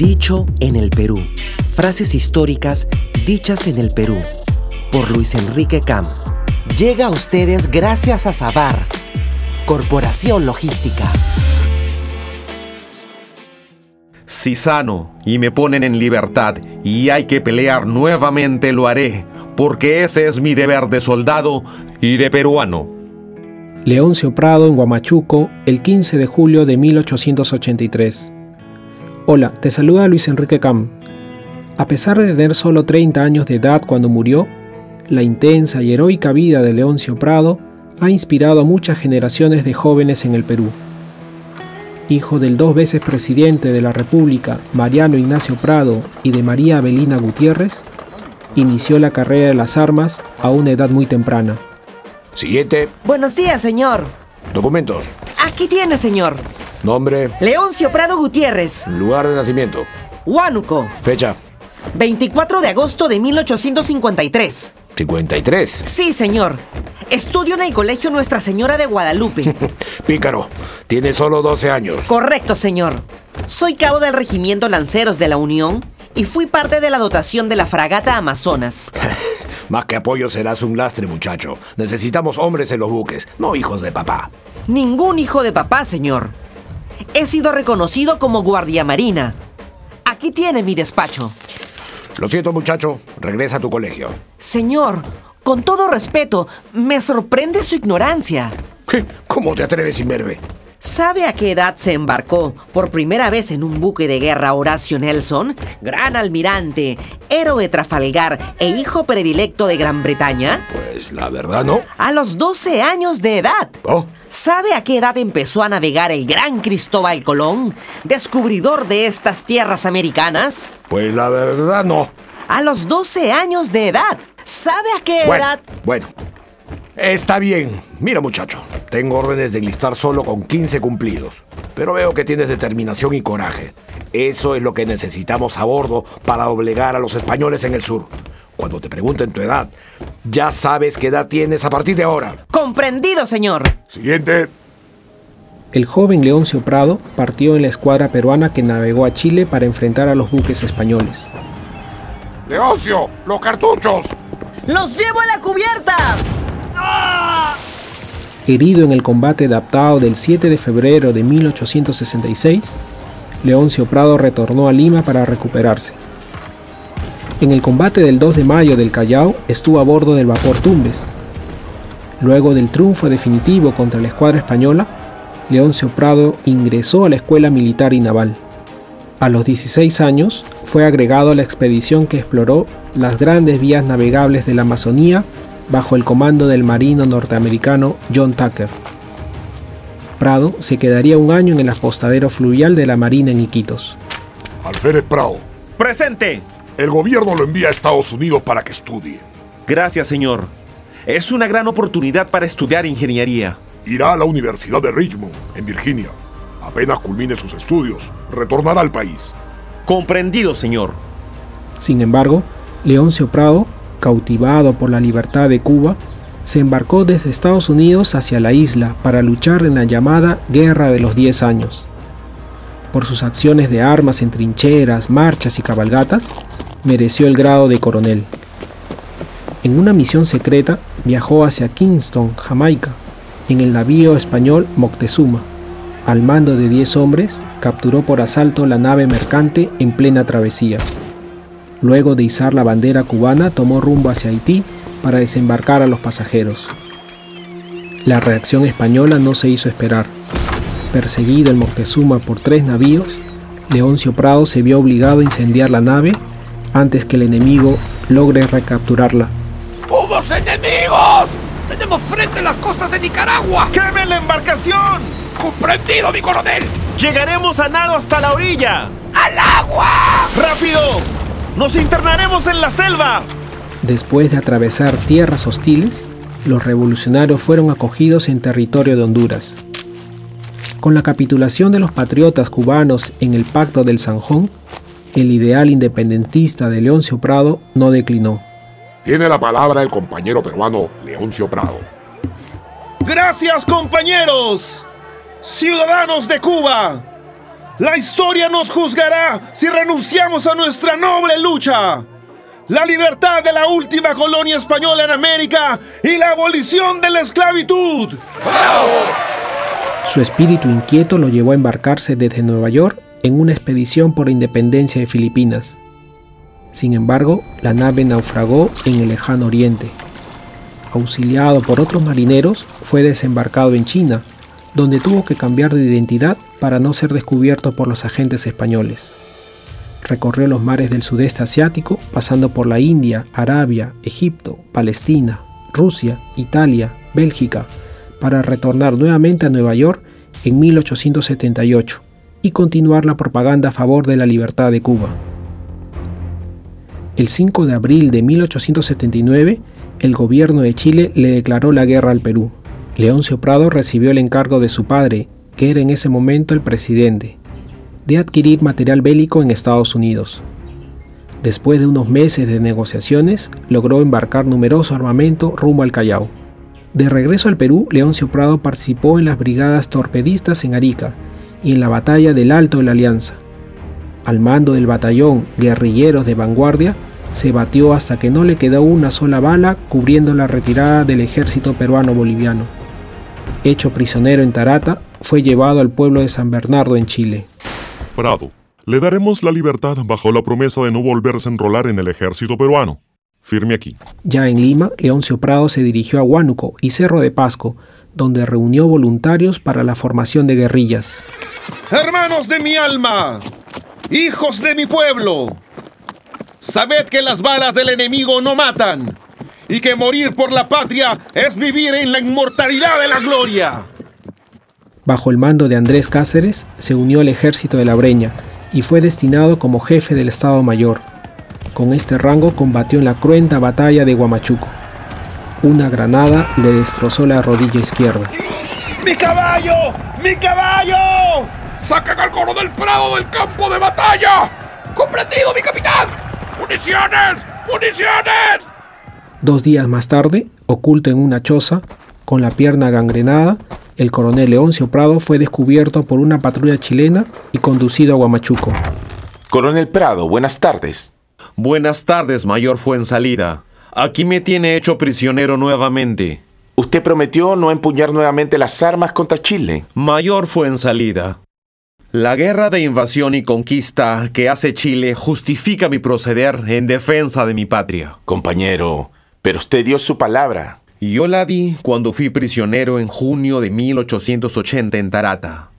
Dicho en el Perú. Frases históricas dichas en el Perú. Por Luis Enrique Cam. Llega a ustedes gracias a Sabar, Corporación Logística. Si sano y me ponen en libertad y hay que pelear nuevamente, lo haré, porque ese es mi deber de soldado y de peruano. Leoncio Prado en Guamachuco, el 15 de julio de 1883. Hola, te saluda Luis Enrique Cam. A pesar de tener solo 30 años de edad cuando murió, la intensa y heroica vida de Leoncio Prado ha inspirado a muchas generaciones de jóvenes en el Perú. Hijo del dos veces presidente de la República, Mariano Ignacio Prado, y de María Abelina Gutiérrez, inició la carrera de las armas a una edad muy temprana. Siguiente. Buenos días, señor. Documentos. Aquí tiene, señor. Nombre. Leoncio Prado Gutiérrez. Lugar de nacimiento. Huánuco. Fecha. 24 de agosto de 1853. 53. Sí, señor. Estudio en el colegio Nuestra Señora de Guadalupe. Pícaro. Tiene solo 12 años. Correcto, señor. Soy cabo del Regimiento Lanceros de la Unión y fui parte de la dotación de la fragata Amazonas. Más que apoyo serás un lastre, muchacho. Necesitamos hombres en los buques, no hijos de papá. Ningún hijo de papá, señor. He sido reconocido como guardia marina. Aquí tiene mi despacho. Lo siento, muchacho. Regresa a tu colegio. Señor, con todo respeto, me sorprende su ignorancia. ¿Qué? ¿Cómo te atreves, imberbe? ¿Sabe a qué edad se embarcó por primera vez en un buque de guerra Horacio Nelson, gran almirante, héroe Trafalgar e hijo predilecto de Gran Bretaña? Pues la verdad no. A los 12 años de edad. Oh. ¿Sabe a qué edad empezó a navegar el gran Cristóbal Colón, descubridor de estas tierras americanas? Pues la verdad no. A los 12 años de edad. ¿Sabe a qué Bueno, edad? bueno. Está bien. Mira, muchacho. Tengo órdenes de enlistar solo con 15 cumplidos. Pero veo que tienes determinación y coraje. Eso es lo que necesitamos a bordo para doblegar a los españoles en el sur. Cuando te pregunten tu edad, ya sabes qué edad tienes a partir de ahora. Comprendido, señor. Siguiente. El joven Leoncio Prado partió en la escuadra peruana que navegó a Chile para enfrentar a los buques españoles. Leoncio, los cartuchos. ¡Los llevo a la cubierta! Herido en el combate adaptado del 7 de febrero de 1866, Leoncio Prado retornó a Lima para recuperarse. En el combate del 2 de mayo del Callao estuvo a bordo del vapor Tumbes. Luego del triunfo definitivo contra la escuadra española, Leoncio Prado ingresó a la Escuela Militar y Naval. A los 16 años fue agregado a la expedición que exploró las grandes vías navegables de la Amazonía bajo el comando del marino norteamericano John Tucker. Prado se quedaría un año en el apostadero fluvial de la Marina en Iquitos. Alférez Prado, ¡Presente! El gobierno lo envía a Estados Unidos para que estudie. Gracias, señor. Es una gran oportunidad para estudiar ingeniería. Irá a la Universidad de Richmond, en Virginia. Apenas culmine sus estudios, retornará al país. Comprendido, señor. Sin embargo, Leoncio Prado, cautivado por la libertad de Cuba, se embarcó desde Estados Unidos hacia la isla para luchar en la llamada Guerra de los Diez Años. Por sus acciones de armas en trincheras, marchas y cabalgatas, mereció el grado de coronel. En una misión secreta viajó hacia Kingston, Jamaica, en el navío español Moctezuma. Al mando de 10 hombres, capturó por asalto la nave mercante en plena travesía. Luego de izar la bandera cubana, tomó rumbo hacia Haití para desembarcar a los pasajeros. La reacción española no se hizo esperar. Perseguido el Moctezuma por tres navíos, Leoncio Prado se vio obligado a incendiar la nave antes que el enemigo logre recapturarla. ¡Hubos enemigos! ¡Tenemos frente a las costas de Nicaragua! ¡Queme la embarcación! ¡Comprendido, mi coronel! ¡Llegaremos a nado hasta la orilla! ¡Al agua! ¡Rápido! ¡Nos internaremos en la selva! Después de atravesar tierras hostiles, los revolucionarios fueron acogidos en territorio de Honduras. Con la capitulación de los patriotas cubanos en el Pacto del Sanjón, el ideal independentista de Leoncio Prado no declinó. Tiene la palabra el compañero peruano Leoncio Prado. ¡Gracias, compañeros! ¡Ciudadanos de Cuba! La historia nos juzgará si renunciamos a nuestra noble lucha. La libertad de la última colonia española en América y la abolición de la esclavitud. Su espíritu inquieto lo llevó a embarcarse desde Nueva York en una expedición por independencia de Filipinas. Sin embargo, la nave naufragó en el lejano oriente. Auxiliado por otros marineros, fue desembarcado en China, donde tuvo que cambiar de identidad para no ser descubierto por los agentes españoles. Recorrió los mares del sudeste asiático, pasando por la India, Arabia, Egipto, Palestina, Rusia, Italia, Bélgica, para retornar nuevamente a Nueva York en 1878 y continuar la propaganda a favor de la libertad de Cuba. El 5 de abril de 1879, el gobierno de Chile le declaró la guerra al Perú. Leoncio Prado recibió el encargo de su padre, que era en ese momento el presidente, de adquirir material bélico en Estados Unidos. Después de unos meses de negociaciones, logró embarcar numeroso armamento rumbo al Callao. De regreso al Perú, Leoncio Prado participó en las brigadas torpedistas en Arica y en la batalla del Alto de la Alianza. Al mando del batallón Guerrilleros de Vanguardia, se batió hasta que no le quedó una sola bala cubriendo la retirada del ejército peruano-boliviano. Hecho prisionero en Tarata, fue llevado al pueblo de San Bernardo en Chile. Prado, le daremos la libertad bajo la promesa de no volverse a enrolar en el ejército peruano. Firme aquí. Ya en Lima, Leoncio Prado se dirigió a Huánuco y Cerro de Pasco, donde reunió voluntarios para la formación de guerrillas. Hermanos de mi alma, hijos de mi pueblo, sabed que las balas del enemigo no matan y que morir por la patria es vivir en la inmortalidad de la gloria. Bajo el mando de Andrés Cáceres, se unió al ejército de la Breña y fue destinado como jefe del Estado Mayor. Con este rango combatió en la cruenta batalla de Guamachuco. Una granada le destrozó la rodilla izquierda. ¡Mi caballo! ¡Mi caballo! ¡Saquen al coronel Prado del campo de batalla! ¡Comprendido, mi capitán! ¡Municiones! ¡Municiones! Dos días más tarde, oculto en una choza, con la pierna gangrenada, el coronel Leoncio Prado fue descubierto por una patrulla chilena y conducido a Guamachuco. Coronel Prado, buenas tardes. Buenas tardes, mayor Fuensalida. Aquí me tiene hecho prisionero nuevamente. Usted prometió no empuñar nuevamente las armas contra Chile. Mayor Fuensalida. La guerra de invasión y conquista que hace Chile justifica mi proceder en defensa de mi patria. Compañero, pero usted dio su palabra. Yo la di cuando fui prisionero en junio de 1880 en Tarata.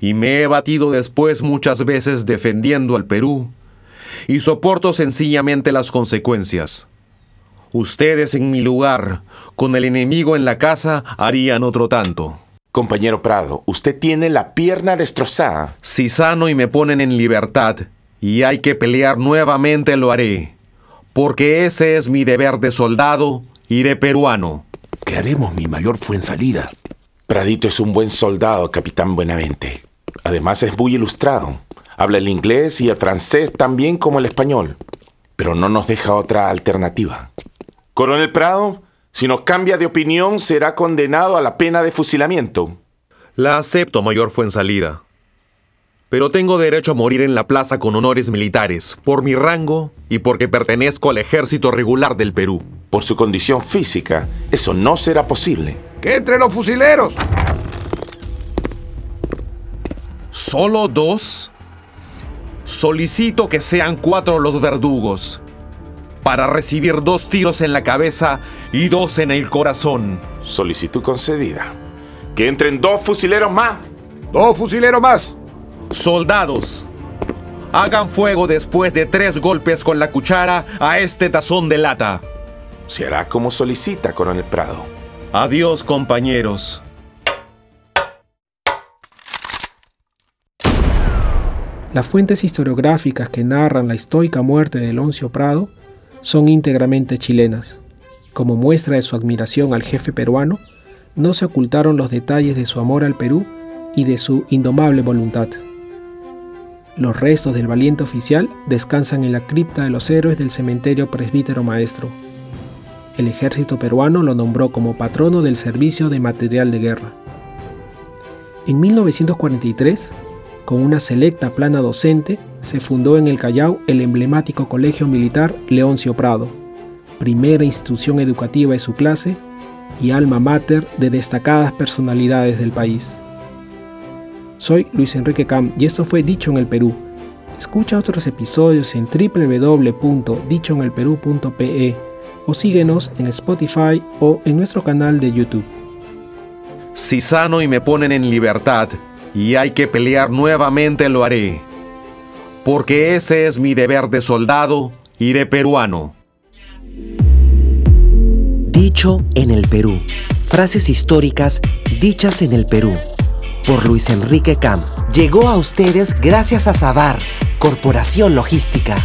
Y me he batido después muchas veces defendiendo al Perú. Y soporto sencillamente las consecuencias. Ustedes en mi lugar, con el enemigo en la casa, harían otro tanto. Compañero Prado, usted tiene la pierna destrozada. Si sano y me ponen en libertad, y hay que pelear nuevamente, lo haré. Porque ese es mi deber de soldado y de peruano. ¿Qué haremos, mi mayor Fuensalida? Pradito es un buen soldado, capitán Buenavente. Además es muy ilustrado. Habla el inglés y el francés tan bien como el español. Pero no nos deja otra alternativa. Coronel Prado, si nos cambia de opinión, será condenado a la pena de fusilamiento. La acepto, mayor Fuensalida. Pero tengo derecho a morir en la plaza con honores militares, por mi rango y porque pertenezco al ejército regular del Perú. Por su condición física, eso no será posible. ¡Que entre los fusileros! ¿Solo dos? Solicito que sean cuatro los verdugos, para recibir dos tiros en la cabeza y dos en el corazón. Solicitud concedida. Que entren dos fusileros más. ¡Dos fusileros más! Soldados, hagan fuego después de tres golpes con la cuchara a este tazón de lata. Se hará como solicita, coronel Prado. Adiós, compañeros. Las fuentes historiográficas que narran la estoica muerte de Leoncio Prado son íntegramente chilenas. Como muestra de su admiración al jefe peruano, no se ocultaron los detalles de su amor al Perú y de su indomable voluntad. Los restos del valiente oficial descansan en la cripta de los héroes del cementerio presbítero maestro. El ejército peruano lo nombró como patrono del servicio de material de guerra. En 1943, Con una selecta plana docente, se fundó en el Callao el emblemático Colegio Militar Leoncio Prado, primera institución educativa de su clase y alma mater de destacadas personalidades del país. Soy Luis Enrique Cam y esto fue Dicho en el Perú. Escucha otros episodios en www.dichoenelperú.pe o síguenos en Spotify o en nuestro canal de YouTube. Si sano y me ponen en libertad y hay que pelear nuevamente lo haré, porque ese es mi deber de soldado y de peruano. Dicho en el Perú. Frases históricas dichas en el Perú. Por Luis Enrique Cam. Llegó a ustedes gracias a Sabar, Corporación Logística.